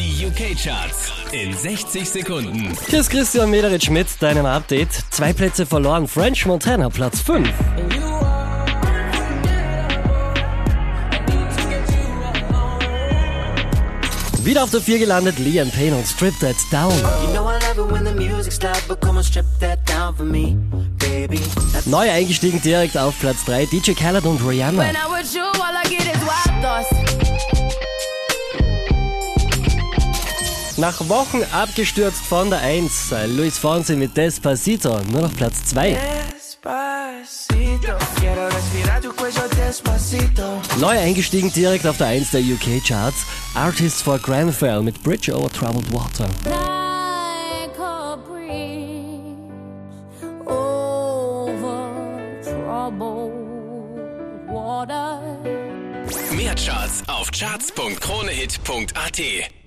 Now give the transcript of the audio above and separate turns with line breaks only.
Die UK-Charts in 60 Sekunden.
Hier ist Christian Mederitsch mit deinem Update. Zwei Plätze verloren. French Montana, Platz 5. Wieder auf der 4 gelandet, Liam Payne und Strip That Down.
You know I love it when the music's loud, but come on, strip that down for me, baby. That's
Neu eingestiegen direkt auf Platz 3, DJ Khaled und Rihanna. Nach Wochen abgestürzt von der 1, Luis Fonsi mit Despacito, nur noch Platz 2.
Despacito, quiero respirar tu cuello despacito.
Neu eingestiegen direkt auf der 1 der UK Charts, Artists for Grenfell mit Bridge Over Troubled Water.
Like a bridge over troubled water.
Mehr Charts auf charts.kronehit.at.